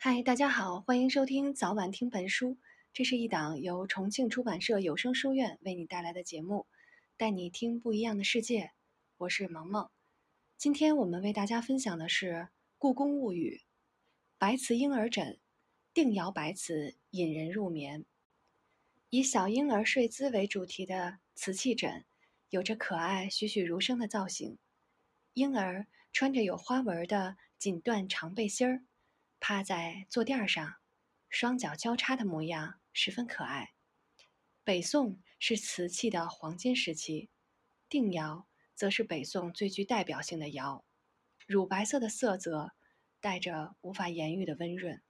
嗨，大家好，欢迎收听早晚听本书。这是一档由重庆出版社有声书院为你带来的节目，带你听不一样的世界。我是萌萌。今天我们为大家分享的是《故宫物语》白瓷婴儿枕，定窑白瓷引人入眠。以小婴儿睡姿为主题的瓷器枕，有着可爱栩栩如生的造型。婴儿穿着有花纹的锦缎长背心儿。趴在坐垫上，双脚交叉的模样十分可爱。北宋是瓷器的黄金时期，定窑则是北宋最具代表性的窑。乳白色的色泽，带着无法言喻的温润。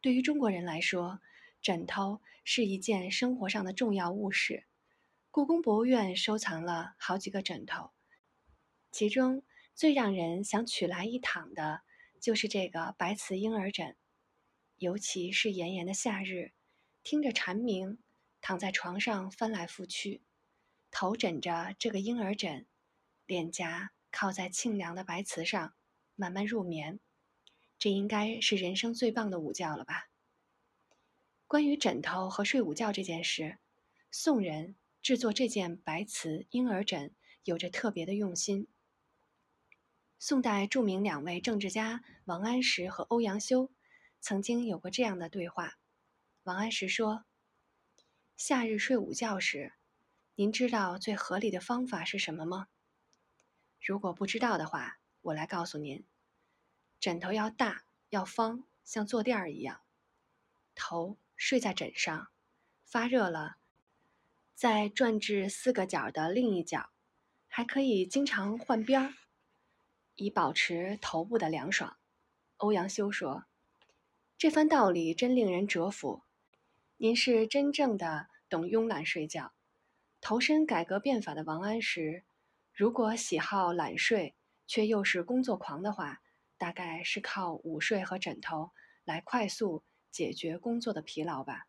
对于中国人来说，枕头是一件生活上的重要物事。故宫博物院收藏了好几个枕头，其中最让人想取来一躺的。就是这个白瓷婴儿枕，尤其是炎炎的夏日，听着蝉鸣，躺在床上翻来覆去，头枕着这个婴儿枕，脸颊靠在沁凉的白瓷上，慢慢入眠，这应该是人生最棒的午觉了吧？关于枕头和睡午觉这件事，宋人制作这件白瓷婴儿枕有着特别的用心。宋代著名两位政治家王安石和欧阳修，曾经有过这样的对话。王安石说：“夏日睡午觉时，您知道最合理的方法是什么吗？如果不知道的话，我来告诉您：枕头要大，要方，像坐垫儿一样，头睡在枕上，发热了，再转至四个角的另一角，还可以经常换边儿。”以保持头部的凉爽，欧阳修说：“这番道理真令人折服。您是真正的懂慵懒睡觉。投身改革变法的王安石，如果喜好懒睡却又是工作狂的话，大概是靠午睡和枕头来快速解决工作的疲劳吧。”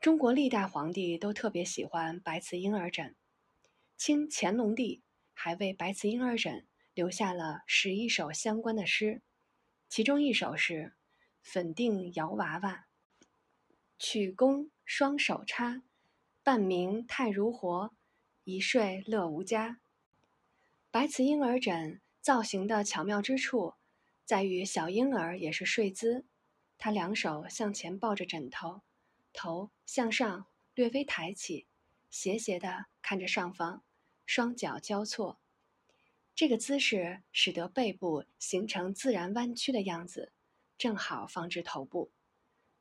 中国历代皇帝都特别喜欢白瓷婴儿枕，清乾隆帝还为白瓷婴儿枕。留下了十一首相关的诗，其中一首是“粉定窑娃娃，曲弓双手插，半明太如活，一睡乐无家。”白瓷婴儿枕造型的巧妙之处，在于小婴儿也是睡姿，他两手向前抱着枕头，头向上略微抬起，斜斜的看着上方，双脚交错。这个姿势使得背部形成自然弯曲的样子，正好放置头部。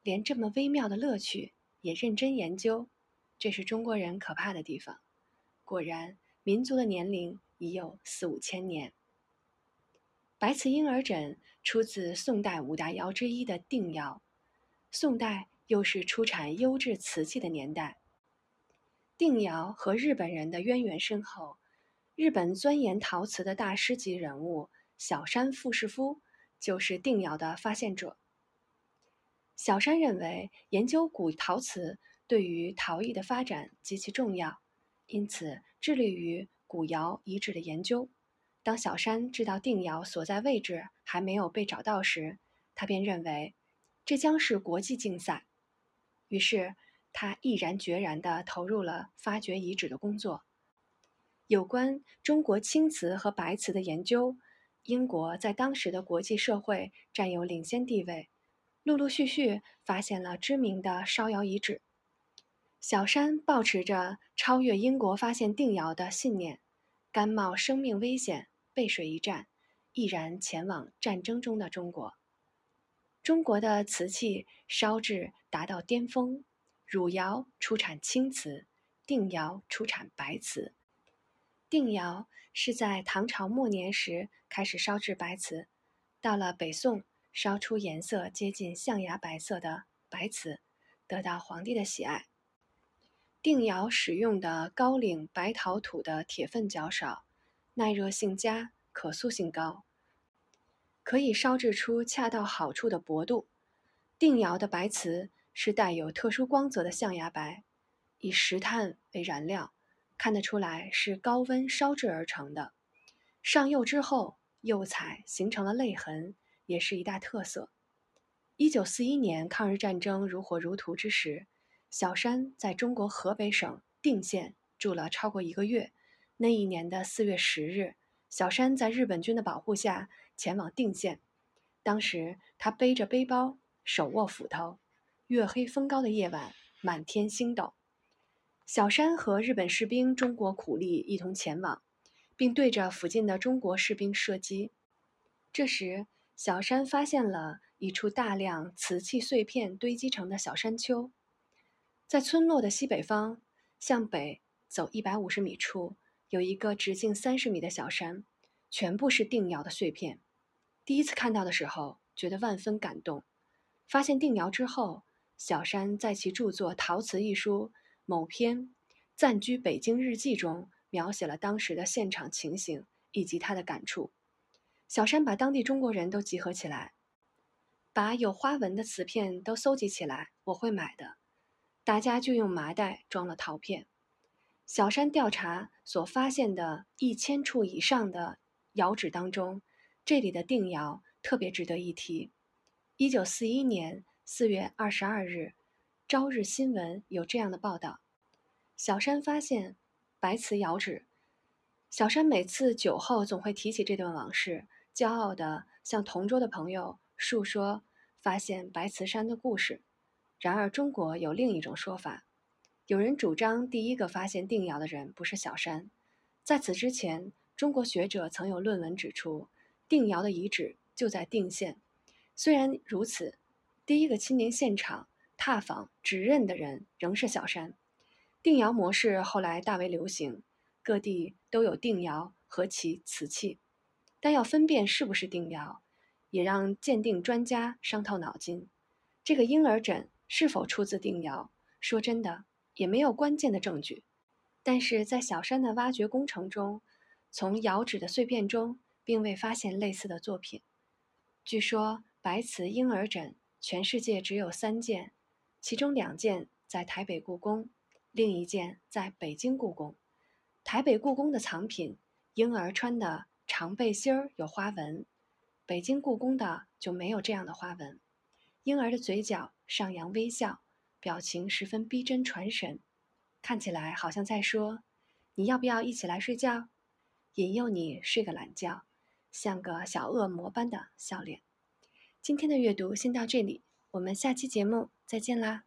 连这么微妙的乐趣也认真研究，这是中国人可怕的地方。果然，民族的年龄已有四五千年。白瓷婴儿枕出自宋代五大窑之一的定窑，宋代又是出产优质瓷器的年代。定窑和日本人的渊源深厚。日本钻研陶瓷的大师级人物小山富士夫就是定窑的发现者。小山认为，研究古陶瓷对于陶艺的发展极其重要，因此致力于古窑遗址的研究。当小山知道定窑所在位置还没有被找到时，他便认为这将是国际竞赛，于是他毅然决然地投入了发掘遗址的工作。有关中国青瓷和白瓷的研究，英国在当时的国际社会占有领先地位，陆陆续续发现了知名的烧窑遗址。小山抱持着超越英国发现定窑的信念，甘冒生命危险背水一战，毅然前往战争中的中国。中国的瓷器烧制达到巅峰，汝窑出产青瓷，定窑出产白瓷。定窑是在唐朝末年时开始烧制白瓷，到了北宋，烧出颜色接近象牙白色的白瓷，得到皇帝的喜爱。定窑使用的高岭白陶土的铁分较少，耐热性佳，可塑性高，可以烧制出恰到好处的薄度。定窑的白瓷是带有特殊光泽的象牙白，以石炭为燃料。看得出来是高温烧制而成的，上釉之后釉彩形成了泪痕，也是一大特色。一九四一年抗日战争如火如荼之时，小山在中国河北省定县住了超过一个月。那一年的四月十日，小山在日本军的保护下前往定县。当时他背着背包，手握斧头，月黑风高的夜晚，满天星斗。小山和日本士兵中国苦力一同前往，并对着附近的中国士兵射击。这时，小山发现了。一处大量瓷器碎片堆积成的小山丘，在村落的西北方，向北走一百五十米处，有一个直径三十米的小山，全部是定窑的碎片。第一次看到的时候，觉得万分感动。发现定窑之后，小山在其著作《陶瓷艺书》某篇《暂居北京日记》中，描写了当时的现场情形以及他的感触。小山把当地中国人都集合起来。把有花纹的瓷片都搜集起来，我会买的。大家就用麻袋装了陶片。小山调查所发现的一千处以上的窑址当中，这里的定窑特别值得一提。一九四一年四月二十二日，《朝日新闻》有这样的报道：小山发现白瓷窑址。小山每次酒后总会提起这段往事，骄傲地向同桌的朋友述说。发现白瓷山的故事。然而，中国有另一种说法，有人主张第一个发现定窑的人不是小山。在此之前，中国学者曾有论文指出，定窑的遗址就在定县。虽然如此，第一个亲临现场踏访指认的人仍是小山。定窑模式后来大为流行，各地都有定窑和其瓷器，但要分辨是不是定窑。也让鉴定专家伤透脑筋。这个婴儿枕是否出自定窑？说真的，也没有关键的证据。但是在小山的挖掘工程中，从窑址的碎片中并未发现类似的作品。据说白瓷婴儿枕全世界只有三件，其中两件在台北故宫，另一件在北京故宫。台北故宫的藏品，婴儿穿的长背心儿有花纹。北京故宫的就没有这样的花纹，婴儿的嘴角上扬微笑，表情十分逼真传神，看起来好像在说：“你要不要一起来睡觉？引诱你睡个懒觉，像个小恶魔般的笑脸。”今天的阅读先到这里，我们下期节目再见啦！